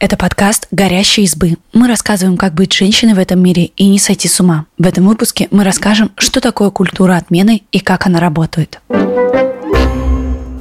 Это подкаст «Горящие избы». Мы рассказываем, как быть женщиной в этом мире и не сойти с ума. В этом выпуске мы расскажем, что такое культура отмены и как она работает.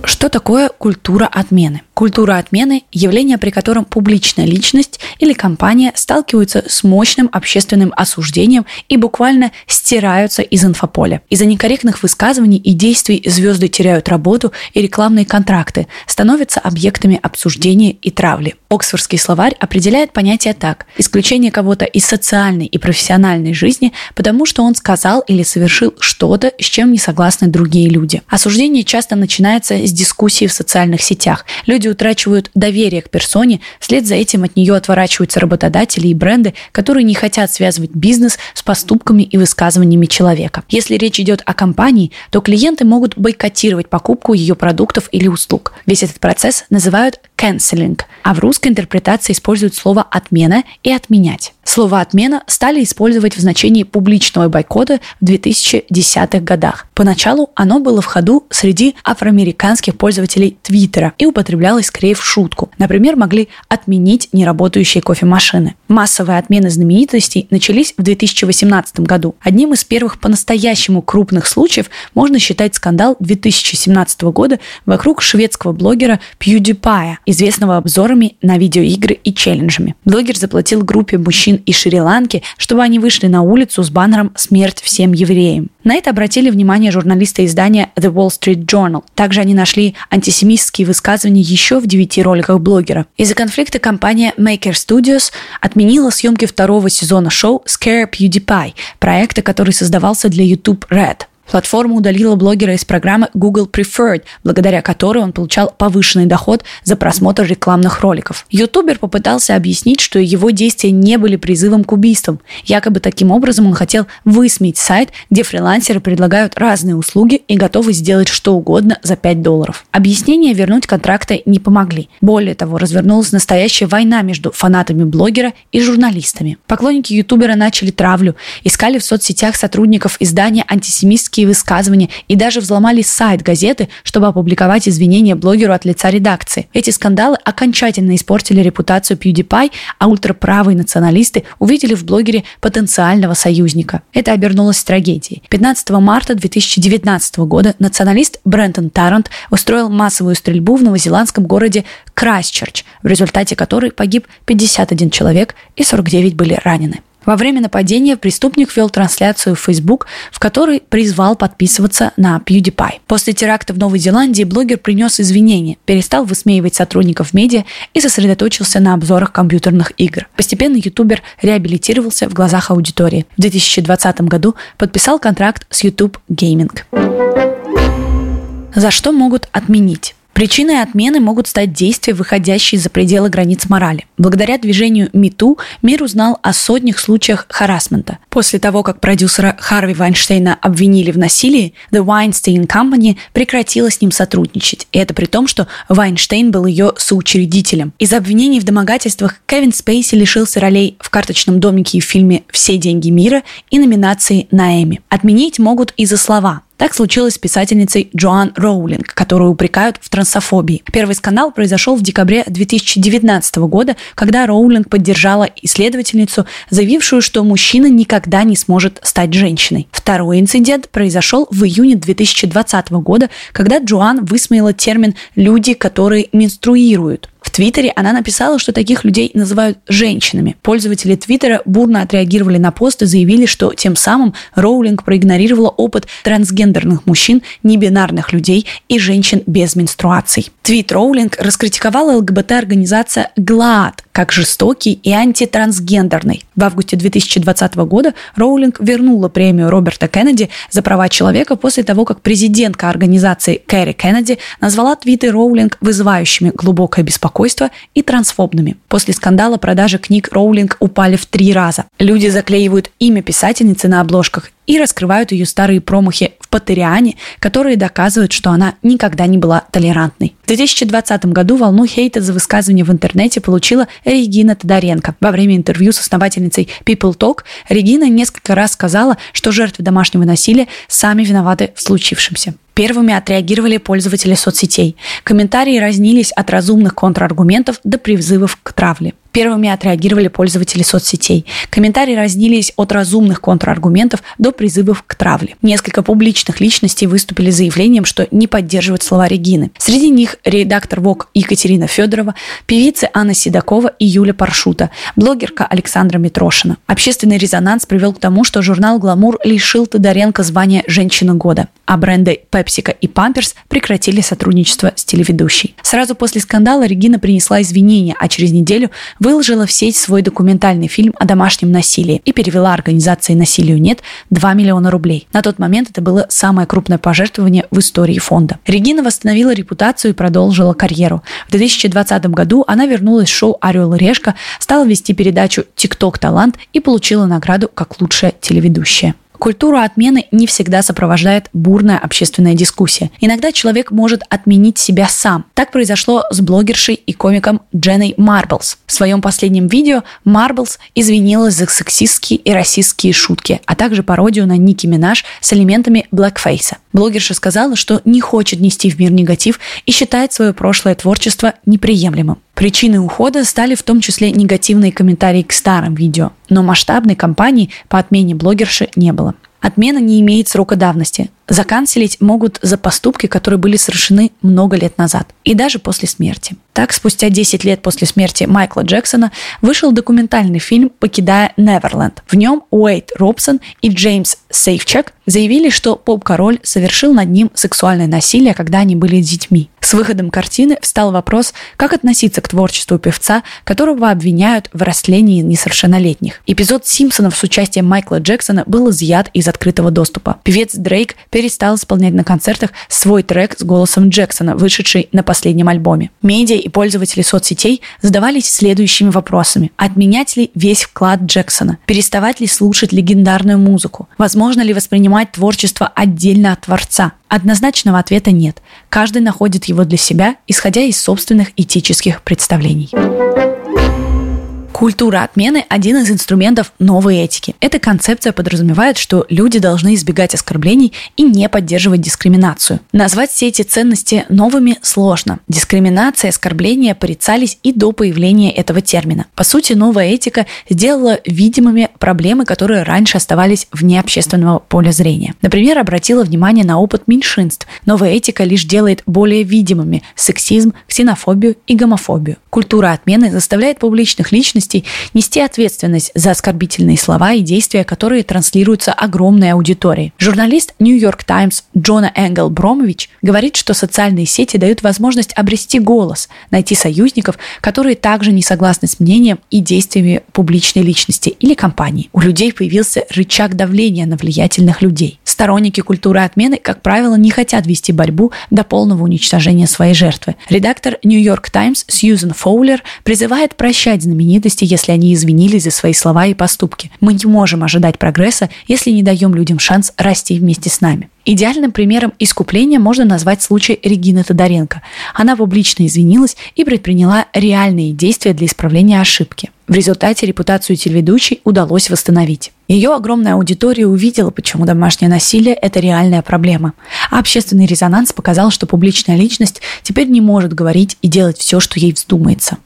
Что такое культура отмены? Культура отмены – явление, при котором публичная личность или компания сталкиваются с мощным общественным осуждением и буквально стираются из инфополя. Из-за некорректных высказываний и действий звезды теряют работу и рекламные контракты, становятся объектами обсуждения и травли. Оксфордский словарь определяет понятие так – исключение кого-то из социальной и профессиональной жизни, потому что он сказал или совершил что-то, с чем не согласны другие люди. Осуждение часто начинается с дискуссии в социальных сетях. Люди люди утрачивают доверие к персоне, вслед за этим от нее отворачиваются работодатели и бренды, которые не хотят связывать бизнес с поступками и высказываниями человека. Если речь идет о компании, то клиенты могут бойкотировать покупку ее продуктов или услуг. Весь этот процесс называют canceling, а в русской интерпретации используют слово «отмена» и «отменять». Слово «отмена» стали использовать в значении публичного бойкота в 2010-х годах. Поначалу оно было в ходу среди афроамериканских пользователей Твиттера и употреблялось скорее в шутку. Например, могли отменить неработающие кофемашины. Массовые отмены знаменитостей начались в 2018 году. Одним из первых по-настоящему крупных случаев можно считать скандал 2017 года вокруг шведского блогера PewDiePie, известного обзорами на видеоигры и челленджами. Блогер заплатил группе мужчин и Шри-Ланки, чтобы они вышли на улицу с баннером «Смерть всем евреям». На это обратили внимание журналисты издания The Wall Street Journal. Также они нашли антисемитские высказывания еще в девяти роликах блогера. Из-за конфликта компания Maker Studios отменила съемки второго сезона шоу Scare PewDiePie, проекта, который создавался для YouTube Red. Платформа удалила блогера из программы Google Preferred, благодаря которой он получал повышенный доход за просмотр рекламных роликов. Ютубер попытался объяснить, что его действия не были призывом к убийствам. Якобы таким образом он хотел высмеять сайт, где фрилансеры предлагают разные услуги и готовы сделать что угодно за 5 долларов. Объяснения вернуть контракты не помогли. Более того, развернулась настоящая война между фанатами блогера и журналистами. Поклонники ютубера начали травлю, искали в соцсетях сотрудников издания антисемитские антисемитские высказывания и даже взломали сайт газеты, чтобы опубликовать извинения блогеру от лица редакции. Эти скандалы окончательно испортили репутацию PewDiePie, а ультраправые националисты увидели в блогере потенциального союзника. Это обернулось трагедией. 15 марта 2019 года националист Брентон Таррант устроил массовую стрельбу в новозеландском городе Крайстчерч, в результате которой погиб 51 человек и 49 были ранены. Во время нападения преступник вел трансляцию в Facebook, в которой призвал подписываться на PewDiePie. После теракта в Новой Зеландии блогер принес извинения, перестал высмеивать сотрудников медиа и сосредоточился на обзорах компьютерных игр. Постепенно ютубер реабилитировался в глазах аудитории. В 2020 году подписал контракт с YouTube Gaming. За что могут отменить? Причиной отмены могут стать действия, выходящие за пределы границ морали. Благодаря движению МИТУ мир узнал о сотнях случаях харасмента. После того, как продюсера Харви Вайнштейна обвинили в насилии, The Weinstein Company прекратила с ним сотрудничать. И это при том, что Вайнштейн был ее соучредителем. Из-за обвинений в домогательствах Кевин Спейси лишился ролей в «Карточном домике» и в фильме «Все деньги мира» и номинации на Эми. Отменить могут и за слова. Так случилось с писательницей Джоан Роулинг, которую упрекают в трансофобии. Первый скандал произошел в декабре 2019 года, когда Роулинг поддержала исследовательницу, заявившую, что мужчина никогда не сможет стать женщиной. Второй инцидент произошел в июне 2020 года, когда Джоан высмеяла термин «люди, которые менструируют». В Твиттере она написала, что таких людей называют женщинами. Пользователи Твиттера бурно отреагировали на пост и заявили, что тем самым Роулинг проигнорировала опыт трансгендерных мужчин, небинарных людей и женщин без менструаций. Твит Роулинг раскритиковала ЛГБТ-организация ГЛААД как жестокий и антитрансгендерный. В августе 2020 года Роулинг вернула премию Роберта Кеннеди за права человека после того, как президентка организации Кэрри Кеннеди назвала твиты Роулинг вызывающими глубокое беспокойство и трансфобными. После скандала продажи книг Роулинг упали в три раза. Люди заклеивают имя писательницы на обложках и раскрывают ее старые промахи в Патериане, которые доказывают, что она никогда не была толерантной. В 2020 году волну хейта за высказывание в интернете получила Регина Тодоренко. Во время интервью с основательницей People Talk Регина несколько раз сказала, что жертвы домашнего насилия сами виноваты в случившемся. Первыми отреагировали пользователи соцсетей. Комментарии разнились от разумных контраргументов до призывов к травле. Первыми отреагировали пользователи соцсетей. Комментарии разнились от разумных контраргументов до призывов к травле. Несколько публичных личностей выступили заявлением, что не поддерживают слова Регины. Среди них редактор ВОК Екатерина Федорова, певицы Анна Седокова и Юля Паршута, блогерка Александра Митрошина. Общественный резонанс привел к тому, что журнал «Гламур» лишил Тодоренко звания «Женщина года», а бренды «Пепсика» и «Памперс» прекратили сотрудничество с телеведущей. Сразу после скандала Регина принесла извинения, а через неделю выложила в сеть свой документальный фильм о домашнем насилии и перевела организации «Насилию нет» 2 миллиона рублей. На тот момент это было самое крупное пожертвование в истории фонда. Регина восстановила репутацию и продолжила карьеру. В 2020 году она вернулась в шоу «Орел и решка», стала вести передачу «ТикТок Талант» и получила награду как лучшая телеведущая. Культуру отмены не всегда сопровождает бурная общественная дискуссия. Иногда человек может отменить себя сам. Так произошло с блогершей и комиком Дженной Марблс. В своем последнем видео Марблс извинилась за сексистские и расистские шутки, а также пародию на Ники Минаж с элементами блэкфейса. Блогерша сказала, что не хочет нести в мир негатив и считает свое прошлое творчество неприемлемым. Причиной ухода стали в том числе негативные комментарии к старым видео, но масштабной кампании по отмене блогерши не было. Отмена не имеет срока давности. Заканцелить могут за поступки, которые были совершены много лет назад и даже после смерти. Так, спустя 10 лет после смерти Майкла Джексона вышел документальный фильм «Покидая Неверленд». В нем Уэйт Робсон и Джеймс Сейфчак заявили, что поп-король совершил над ним сексуальное насилие, когда они были детьми. С выходом картины встал вопрос, как относиться к творчеству певца, которого обвиняют в растлении несовершеннолетних. Эпизод «Симпсонов» с участием Майкла Джексона был изъят из открытого доступа. Певец Дрейк перестал исполнять на концертах свой трек с голосом Джексона, вышедший на последнем альбоме. Медиа и пользователи соцсетей задавались следующими вопросами. Отменять ли весь вклад Джексона? Переставать ли слушать легендарную музыку? Возможно ли воспринимать творчество отдельно от творца? Однозначного ответа нет. Каждый находит его для себя, исходя из собственных этических представлений. Культура отмены – один из инструментов новой этики. Эта концепция подразумевает, что люди должны избегать оскорблений и не поддерживать дискриминацию. Назвать все эти ценности новыми сложно. Дискриминация и оскорбления порицались и до появления этого термина. По сути, новая этика сделала видимыми проблемы, которые раньше оставались вне общественного поля зрения. Например, обратила внимание на опыт меньшинств. Новая этика лишь делает более видимыми сексизм, ксенофобию и гомофобию. Культура отмены заставляет публичных личностей личностей нести ответственность за оскорбительные слова и действия, которые транслируются огромной аудитории. Журналист New York Times Джона Энгел Бромович говорит, что социальные сети дают возможность обрести голос, найти союзников, которые также не согласны с мнением и действиями публичной личности или компании. У людей появился рычаг давления на влиятельных людей. Сторонники культуры отмены, как правило, не хотят вести борьбу до полного уничтожения своей жертвы. Редактор New York Times Сьюзен Фоулер призывает прощать знаменитости ответственности, если они извинились за свои слова и поступки. Мы не можем ожидать прогресса, если не даем людям шанс расти вместе с нами. Идеальным примером искупления можно назвать случай Регины Тодоренко. Она публично извинилась и предприняла реальные действия для исправления ошибки. В результате репутацию телеведущей удалось восстановить. Ее огромная аудитория увидела, почему домашнее насилие – это реальная проблема. А общественный резонанс показал, что публичная личность теперь не может говорить и делать все, что ей вздумается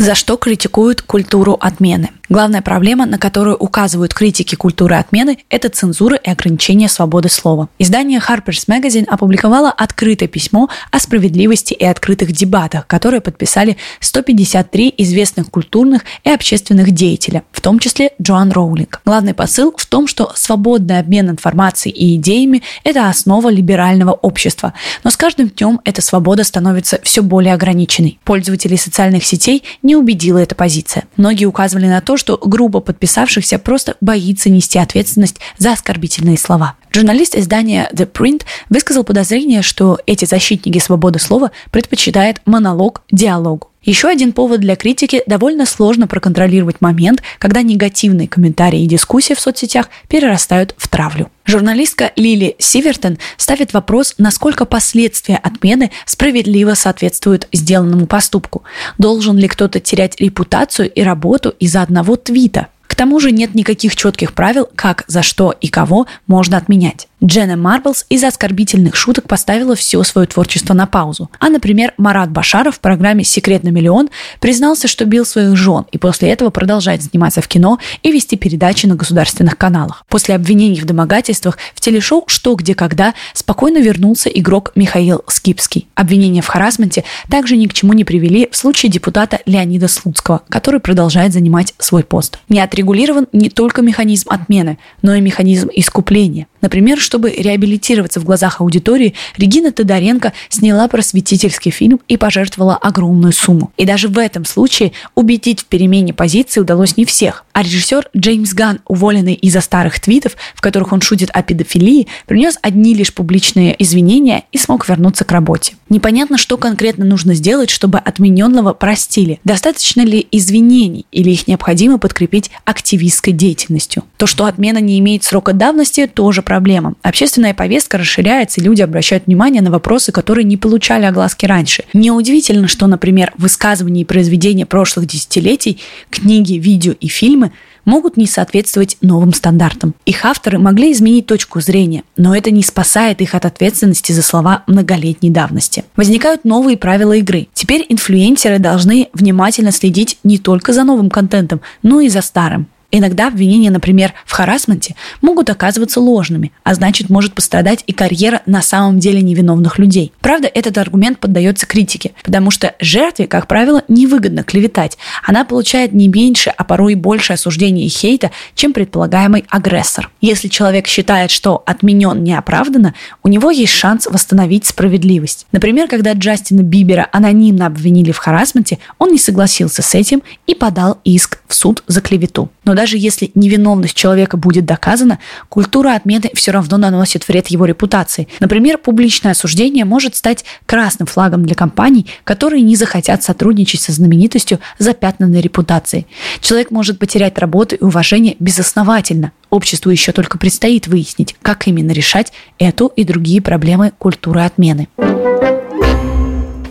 за что критикуют культуру отмены. Главная проблема, на которую указывают критики культуры отмены, это цензура и ограничение свободы слова. Издание Harper's Magazine опубликовало открытое письмо о справедливости и открытых дебатах, которые подписали 153 известных культурных и общественных деятеля, в том числе Джоан Роулинг. Главный посыл в том, что свободный обмен информацией и идеями – это основа либерального общества, но с каждым днем эта свобода становится все более ограниченной. Пользователей социальных сетей не убедила эта позиция. Многие указывали на то, что группа подписавшихся просто боится нести ответственность за оскорбительные слова. Журналист издания The Print высказал подозрение, что эти защитники свободы слова предпочитают монолог диалогу. Еще один повод для критики – довольно сложно проконтролировать момент, когда негативные комментарии и дискуссии в соцсетях перерастают в травлю. Журналистка Лили Сивертон ставит вопрос, насколько последствия отмены справедливо соответствуют сделанному поступку. Должен ли кто-то терять репутацию и работу из-за одного твита? К тому же нет никаких четких правил, как, за что и кого можно отменять. Дженна Марблс из-за оскорбительных шуток поставила все свое творчество на паузу. А, например, Марат Башаров в программе «Секрет на миллион» признался, что бил своих жен и после этого продолжает сниматься в кино и вести передачи на государственных каналах. После обвинений в домогательствах в телешоу «Что, где, когда» спокойно вернулся игрок Михаил Скипский. Обвинения в харасменте также ни к чему не привели в случае депутата Леонида Слуцкого, который продолжает занимать свой пост. Не отрегулирован не только механизм отмены, но и механизм искупления. Например, чтобы реабилитироваться в глазах аудитории, Регина Тодоренко сняла просветительский фильм и пожертвовала огромную сумму. И даже в этом случае убедить в перемене позиции удалось не всех. А режиссер Джеймс Ган, уволенный из-за старых твитов, в которых он шутит о педофилии, принес одни лишь публичные извинения и смог вернуться к работе. Непонятно, что конкретно нужно сделать, чтобы отмененного простили. Достаточно ли извинений или их необходимо подкрепить активистской деятельностью? То, что отмена не имеет срока давности, тоже проблема. Общественная повестка расширяется, и люди обращают внимание на вопросы, которые не получали огласки раньше. Неудивительно, что, например, высказывания и произведения прошлых десятилетий, книги, видео и фильмы могут не соответствовать новым стандартам. Их авторы могли изменить точку зрения, но это не спасает их от ответственности за слова многолетней давности. Возникают новые правила игры. Теперь инфлюенсеры должны внимательно следить не только за новым контентом, но и за старым. Иногда обвинения, например, в харасменте могут оказываться ложными, а значит может пострадать и карьера на самом деле невиновных людей. Правда, этот аргумент поддается критике, потому что жертве, как правило, невыгодно клеветать. Она получает не меньше, а порой и больше осуждения и хейта, чем предполагаемый агрессор. Если человек считает, что отменен неоправданно, у него есть шанс восстановить справедливость. Например, когда Джастина Бибера анонимно обвинили в харасменте, он не согласился с этим и подал иск в суд за клевету. Но даже если невиновность человека будет доказана, культура отмены все равно наносит вред его репутации. Например, публичное осуждение может стать красным флагом для компаний, которые не захотят сотрудничать со знаменитостью запятнанной репутацией. Человек может потерять работу и уважение безосновательно. Обществу еще только предстоит выяснить, как именно решать эту и другие проблемы культуры отмены.